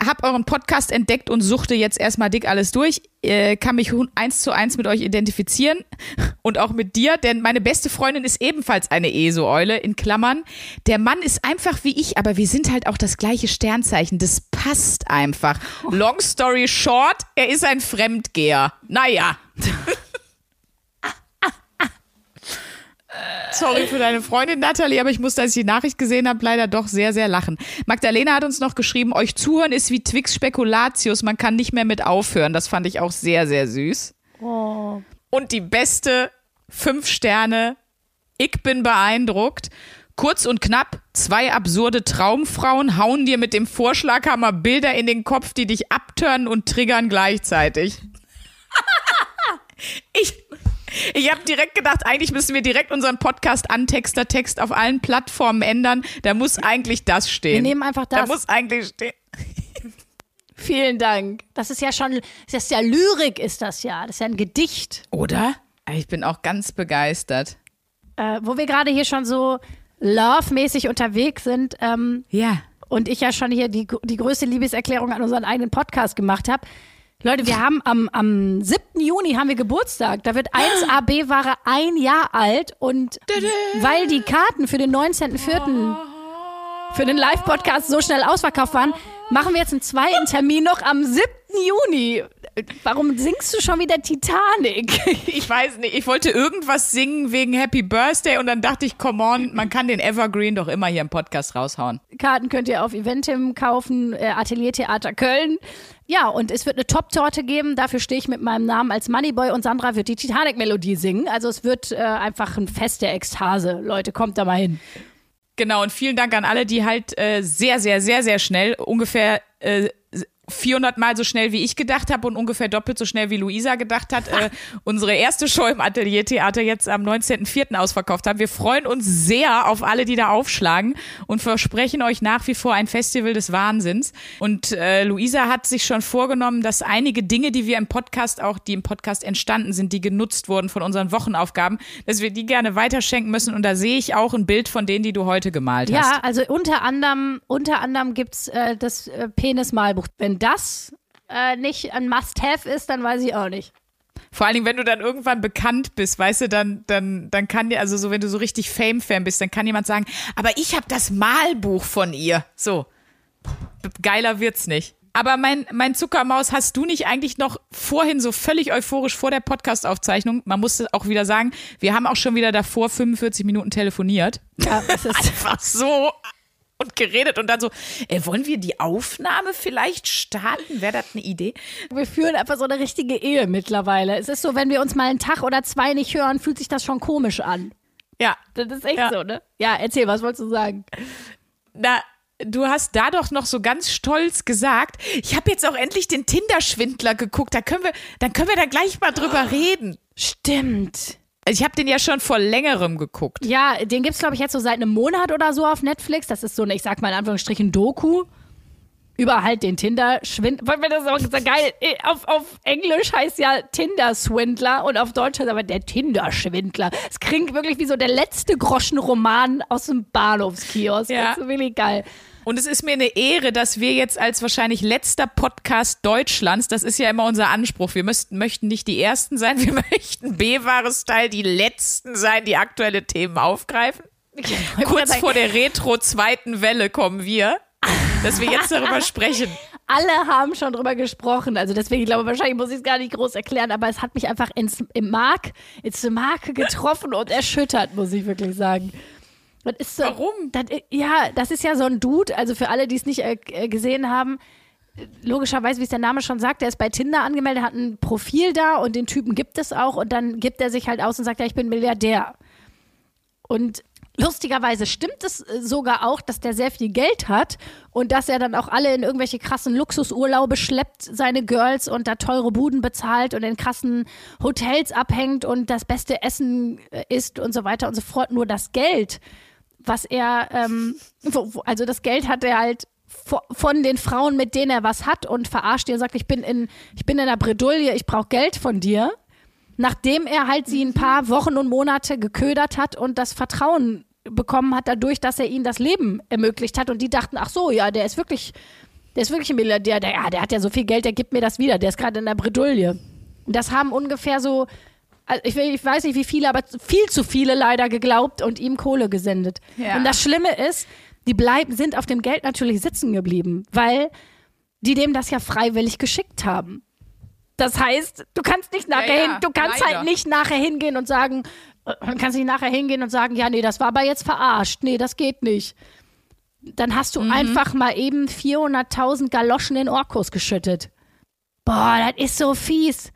Hab euren Podcast entdeckt und suchte jetzt erstmal dick alles durch. Äh, kann mich eins zu eins mit euch identifizieren und auch mit dir, denn meine beste Freundin ist ebenfalls eine ESO-Eule, in Klammern. Der Mann ist einfach wie ich, aber wir sind halt auch das gleiche Sternzeichen. Das passt einfach. Long story short, er ist ein Fremdgeher. Naja. Sorry für deine Freundin Nathalie, aber ich musste, als ich die Nachricht gesehen habe, leider doch sehr, sehr lachen. Magdalena hat uns noch geschrieben, euch zuhören ist wie Twix Spekulatius, man kann nicht mehr mit aufhören. Das fand ich auch sehr, sehr süß. Und die beste fünf Sterne, ich bin beeindruckt. Kurz und knapp, zwei absurde Traumfrauen hauen dir mit dem Vorschlaghammer Bilder in den Kopf, die dich abturnen und triggern gleichzeitig. ich ich habe direkt gedacht, eigentlich müssen wir direkt unseren Podcast Antexter Text auf allen Plattformen ändern. Da muss eigentlich das stehen. Wir nehmen einfach Da das. muss eigentlich stehen. Vielen Dank. Das ist ja schon, das ist ja Lyrik, ist das ja. Das ist ja ein Gedicht. Oder? Ich bin auch ganz begeistert. Äh, wo wir gerade hier schon so love-mäßig unterwegs sind ähm, Ja. und ich ja schon hier die, die größte Liebeserklärung an unseren eigenen Podcast gemacht habe. Leute, wir haben am, am 7. Juni haben wir Geburtstag. Da wird 1AB-Ware ein Jahr alt und weil die Karten für den 19.04. für den Live-Podcast so schnell ausverkauft waren, machen wir jetzt einen zweiten Termin noch am 7. Juni. Warum singst du schon wieder Titanic? Ich weiß nicht, ich wollte irgendwas singen wegen Happy Birthday und dann dachte ich, come on, man kann den Evergreen doch immer hier im Podcast raushauen. Karten könnt ihr auf Eventim kaufen, äh, Atelier Theater Köln. Ja, und es wird eine Top-Torte geben. Dafür stehe ich mit meinem Namen als Moneyboy und Sandra wird die Titanic-Melodie singen. Also es wird äh, einfach ein Fest der Ekstase. Leute, kommt da mal hin. Genau, und vielen Dank an alle, die halt äh, sehr, sehr, sehr, sehr schnell, ungefähr äh, 400 Mal so schnell wie ich gedacht habe und ungefähr doppelt so schnell wie Luisa gedacht hat, äh, unsere erste Show im Ateliertheater jetzt am 19.04. ausverkauft haben. Wir freuen uns sehr auf alle, die da aufschlagen und versprechen euch nach wie vor ein Festival des Wahnsinns. Und äh, Luisa hat sich schon vorgenommen, dass einige Dinge, die wir im Podcast auch, die im Podcast entstanden sind, die genutzt wurden von unseren Wochenaufgaben, dass wir die gerne weiterschenken müssen. Und da sehe ich auch ein Bild von denen, die du heute gemalt hast. Ja, also unter anderem, unter anderem gibt's äh, das äh, Penis-Malbuch. Wenn das äh, nicht ein Must-Have ist, dann weiß ich auch nicht. Vor allen Dingen, wenn du dann irgendwann bekannt bist, weißt du, dann, dann, dann kann dir, also so, wenn du so richtig Fame-Fan bist, dann kann jemand sagen, aber ich habe das Malbuch von ihr. So. Geiler wird's nicht. Aber mein, mein Zuckermaus, hast du nicht eigentlich noch vorhin so völlig euphorisch vor der Podcast-Aufzeichnung, man muss auch wieder sagen, wir haben auch schon wieder davor 45 Minuten telefoniert. Ja, es ist, Einfach so und geredet und dann so, äh, wollen wir die Aufnahme vielleicht starten? Wäre das eine Idee? wir führen einfach so eine richtige Ehe mittlerweile. Es ist so, wenn wir uns mal einen Tag oder zwei nicht hören, fühlt sich das schon komisch an. Ja. Das ist echt Ja. so, ne? Ja, erzähl, was wolltest du sagen? Na, du hast da doch noch so ganz stolz gesagt, ich habe jetzt auch endlich den Tinder-Schwindler geguckt, da können wir, dann können wir da gleich mal drüber reden. Stimmt. Also ich habe den ja schon vor längerem geguckt. Ja, den gibt's glaube ich jetzt so seit einem Monat oder so auf Netflix. Das ist so eine, ich sag mal in Anführungsstrichen Doku über halt den Tinder-Schwindler. Weil mir das auch so geil, eh, auf, auf Englisch heißt ja Tinder-Swindler und auf Deutsch heißt aber der Tinder-Schwindler. Es klingt wirklich wie so der letzte Groschenroman aus dem Bahnhofskiosk. Ja. Das ist wirklich geil. Und es ist mir eine Ehre, dass wir jetzt als wahrscheinlich letzter Podcast Deutschlands, das ist ja immer unser Anspruch, wir müssten, möchten nicht die Ersten sein, wir möchten B-Wahres-Style die Letzten sein, die aktuelle Themen aufgreifen. Kurz vor der Retro-zweiten Welle kommen wir, dass wir jetzt darüber sprechen. Alle haben schon drüber gesprochen. Also deswegen, ich glaube, wahrscheinlich muss ich es gar nicht groß erklären, aber es hat mich einfach ins, im Mark, ins Mark getroffen und erschüttert, muss ich wirklich sagen. Das ist so, Warum? Das, ja, das ist ja so ein Dude, also für alle, die es nicht äh, äh, gesehen haben, logischerweise, wie es der Name schon sagt, der ist bei Tinder angemeldet, hat ein Profil da und den Typen gibt es auch und dann gibt er sich halt aus und sagt, ja, ich bin Milliardär. Und lustigerweise stimmt es äh, sogar auch, dass der sehr viel Geld hat und dass er dann auch alle in irgendwelche krassen Luxusurlaube schleppt, seine Girls und da teure Buden bezahlt und in krassen Hotels abhängt und das beste Essen äh, isst und so weiter und so fort. Nur das Geld, was er, ähm, wo, wo, also das Geld hat er halt vo- von den Frauen, mit denen er was hat und verarscht die und sagt, ich bin in, ich bin in der Bredouille, ich brauche Geld von dir nachdem er halt sie ein paar Wochen und Monate geködert hat und das Vertrauen bekommen hat dadurch, dass er ihnen das Leben ermöglicht hat und die dachten, ach so, ja, der ist wirklich, der ist wirklich ein Milliardär, der, ja, der hat ja so viel Geld, der gibt mir das wieder, der ist gerade in der Bredouille. Und das haben ungefähr so, also ich, ich weiß nicht wie viele, aber viel zu viele leider geglaubt und ihm Kohle gesendet. Ja. Und das Schlimme ist, die bleiben, sind auf dem Geld natürlich sitzen geblieben, weil die dem das ja freiwillig geschickt haben. Das heißt, du kannst nicht nachher Ja, ja, hin, du kannst leider. halt nicht nachher hingehen und sagen, äh, kannst nicht nachher hingehen und sagen, ja, nee, das war aber jetzt verarscht. Nee, das geht nicht. Dann hast Mhm. du einfach mal eben 400.000 Galoschen in Orkus geschüttet. Boah, das ist so fies.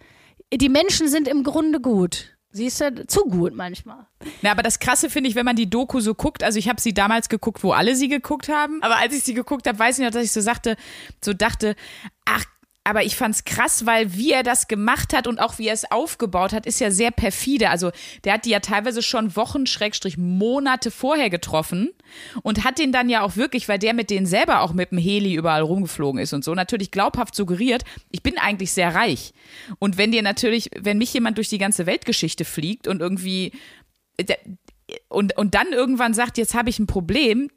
Die Menschen sind im Grunde gut. Siehst du, zu gut manchmal. Na, aber das Krasse finde ich, wenn man die Doku so guckt, also ich habe sie damals geguckt, wo alle sie geguckt haben, aber als ich sie geguckt habe, weiß ich noch, dass ich so sagte, so dachte, ach, aber ich fand's krass, weil wie er das gemacht hat und auch wie er es aufgebaut hat, ist ja sehr perfide. Also der hat die ja teilweise schon Wochen, Schrägstrich Monate vorher getroffen und hat den dann ja auch wirklich, weil der mit denen selber auch mit dem Heli überall rumgeflogen ist und so, natürlich glaubhaft suggeriert, ich bin eigentlich sehr reich. Und wenn dir natürlich, wenn mich jemand durch die ganze Weltgeschichte fliegt und irgendwie der- und, und dann irgendwann sagt, jetzt habe ich ein Problem,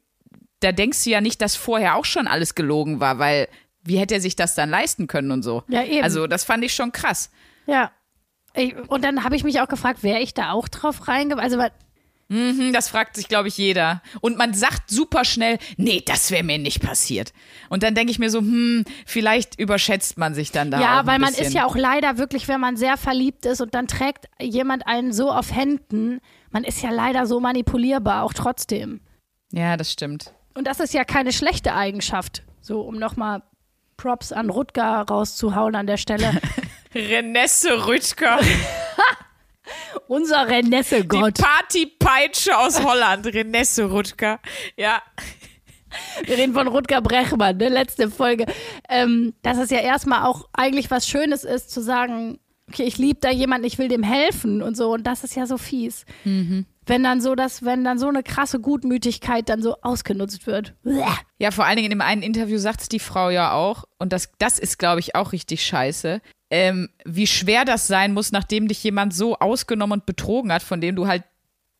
da denkst du ja nicht, dass vorher auch schon alles gelogen war, weil wie hätte er sich das dann leisten können und so. Ja, eben. Also das fand ich schon krass. Ja. Und dann habe ich mich auch gefragt, wäre ich da auch drauf reinge... Also, wa- Hm, Das fragt sich, glaube ich, jeder. Und man sagt super schnell, nee, das wäre mir nicht passiert. Und dann denke ich mir so, hm, vielleicht überschätzt man sich dann da auch ja, weil man bisschen. ist ja auch leider wirklich, wenn man sehr verliebt ist und dann trägt jemand einen so auf Händen, man ist ja leider so manipulierbar, auch trotzdem. Ja, das stimmt. Und das ist ja keine schlechte Eigenschaft. So, um nochmal Props an Rutger rauszuhauen an der Stelle. Renesse Rüttger, Unser Renesse die Gott. Partypeitsche aus Holland. Renesse Rüttger. Ja. Wir reden von Rutger Brechmann, ne? letzte Folge. Ähm, dass es ja erstmal auch eigentlich was Schönes ist, zu sagen, okay, ich liebe da jemanden, ich will dem helfen und so. Und das ist ja so fies. Wenn dann so, dass, wenn dann so eine krasse Gutmütigkeit dann so ausgenutzt wird. Ja, vor allen Dingen in dem einen Interview sagt es die Frau ja auch, und das, das ist, glaube ich, auch richtig scheiße, ähm, wie schwer das sein muss, nachdem dich jemand so ausgenommen und betrogen hat, von dem du halt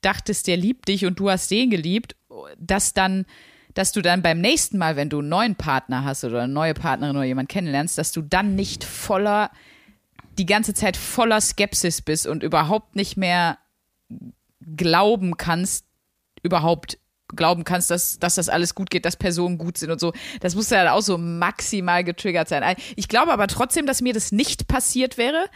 dachtest, der liebt dich und du hast den geliebt, dass dann, dass du dann beim nächsten Mal, wenn du einen neuen Partner hast oder eine neue Partnerin oder jemand kennenlernst, dass du dann nicht voller, die ganze Zeit voller Skepsis bist und überhaupt nicht mehr glauben kannst, überhaupt glauben kannst, dass, dass das alles gut geht, dass Personen gut sind und so. Das muss ja auch so maximal getriggert sein. Ich glaube aber trotzdem, dass mir das nicht passiert wäre.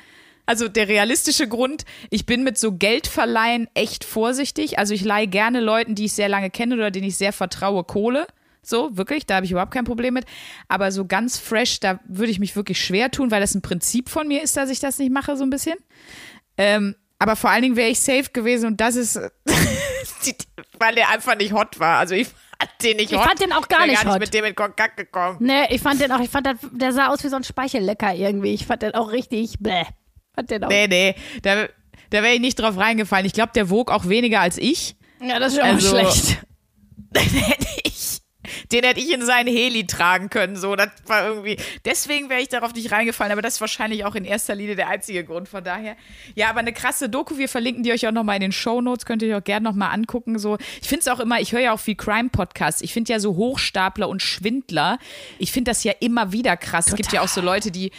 Also der realistische Grund, ich bin mit so Geldverleihen echt vorsichtig. Also ich leihe gerne Leuten, die ich sehr lange kenne oder denen ich sehr vertraue, Kohle. So, wirklich, da habe ich überhaupt kein Problem mit. Aber so ganz fresh, da würde ich mich wirklich schwer tun, weil das ein Prinzip von mir ist, dass ich das nicht mache, so ein bisschen. Ähm, aber vor allen Dingen wäre ich safe gewesen und das ist, weil der einfach nicht hot war. Also ich fand den nicht Ich hot. fand den auch gar Ich nicht gar hot. nicht mit dem in Kontakt gekommen. Nee, ich fand den auch, ich fand, das, der sah aus wie so ein Speichellecker irgendwie. Ich fand den auch richtig, bäh. Fand den auch. Nee, nee, da, da wäre ich nicht drauf reingefallen. Ich glaube, der wog auch weniger als ich. Ja, das ist schon Also- mal schlecht. Ich, den hätte ich in seinen Heli tragen können. So, das war irgendwie. Deswegen wäre ich darauf nicht reingefallen, aber das ist wahrscheinlich auch in erster Linie der einzige Grund. Von daher. Ja, aber eine krasse Doku. Wir verlinken die euch auch nochmal in den Show Notes. Könnt ihr euch auch gerne nochmal angucken. So, ich finde es auch immer, ich höre ja auch viel Crime-Podcasts. Ich finde ja so Hochstapler und Schwindler. Ich finde das ja immer wieder krass. Es gibt ja auch so Leute, die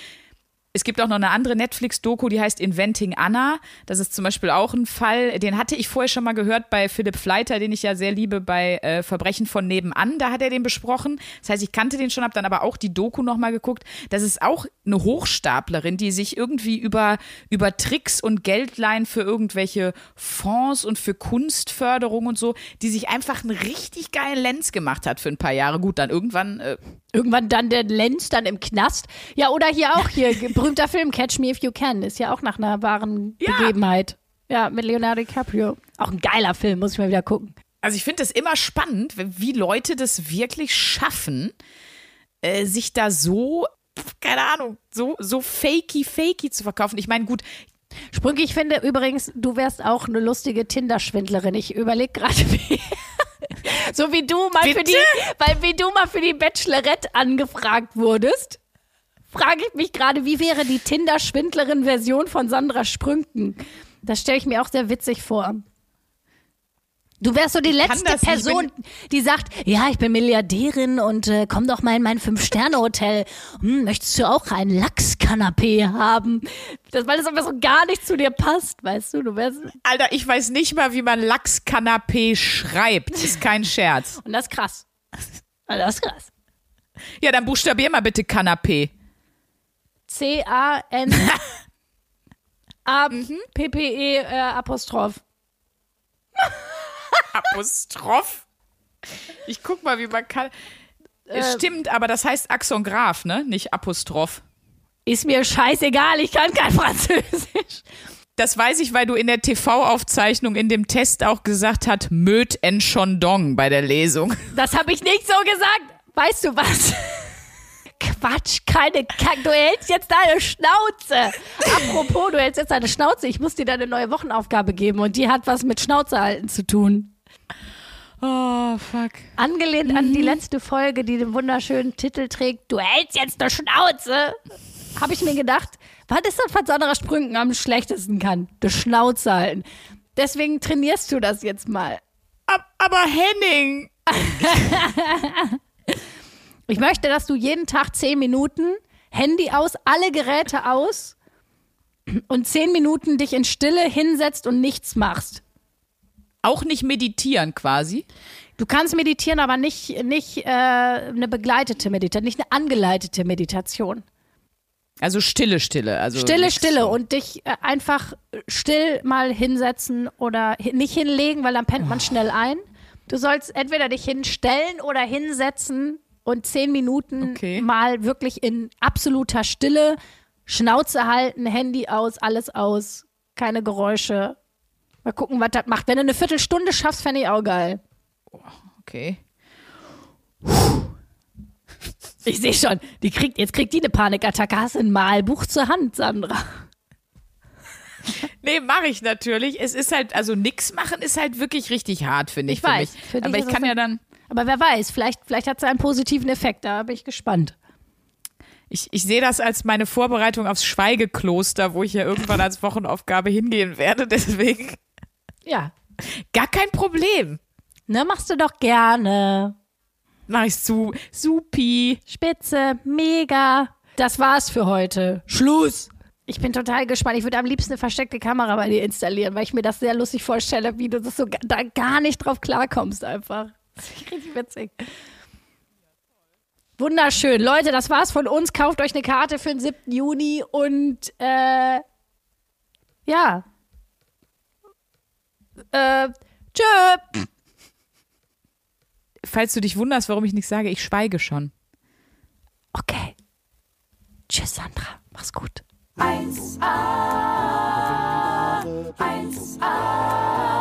es gibt auch noch eine andere Netflix-Doku, die heißt Inventing Anna. Das ist zum Beispiel auch ein Fall, den hatte ich vorher schon mal gehört bei Philipp Fleiter, den ich ja sehr liebe bei äh, Verbrechen von nebenan. Da hat er den besprochen. Das heißt, ich kannte den schon, habe dann aber auch die Doku noch mal geguckt. Das ist auch eine Hochstaplerin, die sich irgendwie über, über Tricks und Geldleihen für irgendwelche Fonds und für Kunstförderung und so, die sich einfach einen richtig geilen Lenz gemacht hat für ein paar Jahre. Gut, dann irgendwann äh, Irgendwann dann der Lenz dann im Knast. Ja, oder hier auch hier, berühmter Film Catch Me If You Can. Ist ja auch nach einer wahren Ja. Begebenheit. Ja, mit Leonardo DiCaprio. Auch ein geiler Film, muss ich mal wieder gucken. Also ich finde es immer spannend, wie Leute das wirklich schaffen, äh, sich da so, keine Ahnung, so, so fakey, fakey zu verkaufen. Ich meine, gut, Sprünke, ich finde übrigens, du wärst auch eine lustige Tinder-Schwindlerin. Ich überlege gerade, wie. so wie du mal für Bitte? die, weil wie du mal für die Bachelorette angefragt wurdest, frage ich mich gerade, wie wäre die Tinder-Schwindlerin-Version von Sandra Sprünken? Das stelle ich mir auch sehr witzig vor. Du wärst so die letzte das Person, die sagt, ja, ich bin Milliardärin und äh, komm doch mal in mein Fünf-Sterne-Hotel. Hm, möchtest du auch ein Lachskanapee haben? Das, weil das aber so gar nicht zu dir passt, weißt du? Du wärst, Alter, ich weiß nicht mal, wie man Lachskanapé schreibt. Ist kein Scherz. und das ist krass. Also das ist krass. Ja, dann buchstabier mal bitte Kanapé. C-A-N A P P E äh, Apostroph. Apostroph. Ich guck mal, wie man kann. Es stimmt, aber das heißt Axon Graf, ne? Nicht Apostroph. Ist mir scheißegal, ich kann kein Französisch. Das weiß ich, weil du in der TV-Aufzeichnung in dem Test auch gesagt hast, Möd en Chandon bei der Lesung. Das habe ich nicht so gesagt. Weißt du was? Quatsch, keine Kack. Du hältst jetzt deine Schnauze. Apropos, du hältst jetzt deine Schnauze. Ich muss dir deine neue Wochenaufgabe geben und die hat was mit Schnauze halten zu tun. Oh, fuck. Angelehnt an die letzte Folge, die den wunderschönen Titel trägt, du hältst jetzt eine Schnauze, habe ich mir gedacht, was ist das, was Sandra Sprünken am schlechtesten kann? Die Schnauze halten. Deswegen trainierst du das jetzt mal. Ab, aber Henning. Ich möchte, dass du jeden Tag zehn Minuten Handy aus, alle Geräte aus und zehn Minuten dich in Stille hinsetzt und nichts machst. Auch nicht meditieren quasi. Du kannst meditieren, aber nicht, nicht äh, eine begleitete Meditation, nicht eine angeleitete Meditation. Also Stille, Stille. Also Stille, Stille so. und dich äh, einfach still mal hinsetzen oder nicht hinlegen, weil dann pennt man schnell ein. Du sollst entweder dich hinstellen oder hinsetzen und zehn Minuten Okay. mal wirklich in absoluter Stille Schnauze halten, Handy aus, alles aus, keine Geräusche. Mal gucken, was das macht. Wenn du eine Viertelstunde schaffst, fände ich auch geil. Okay. Ich sehe schon, die kriegt, jetzt kriegt die eine Panikattacke. Hast du ein Malbuch zur Hand, Sandra? Nee, mache ich natürlich. Es ist halt, also nix machen ist halt wirklich richtig hart, finde ich. Ich weiß, mich. Aber ich kann ja dann, Aber wer weiß, vielleicht, vielleicht hat sie einen positiven Effekt. Da bin ich gespannt. ich, ich sehe das als meine Vorbereitung aufs Schweigekloster, wo ich ja irgendwann als Wochenaufgabe hingehen werde. Deswegen Ja. gar kein Problem. Ne, machst du doch gerne. Mach ich zu. Supi. Spitze, mega. Das war's für heute. Schluss. Ich bin total gespannt. Ich würde am liebsten eine versteckte Kamera bei dir installieren, weil ich mir das sehr lustig vorstelle, wie du das so da gar nicht drauf klarkommst einfach. Richtig witzig. Wunderschön. Leute, das war's von uns. Kauft euch eine Karte für den 7. Juni und äh, ja. Äh, tschö. Falls du dich wunderst, warum ich nichts sage, ich schweige schon. Okay. Tschüss, Sandra. Mach's gut. 1a, 1a, 1a,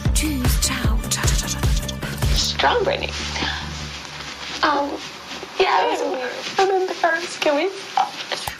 choose child. Strawberry. Um, yeah, I remember those. Can we stop?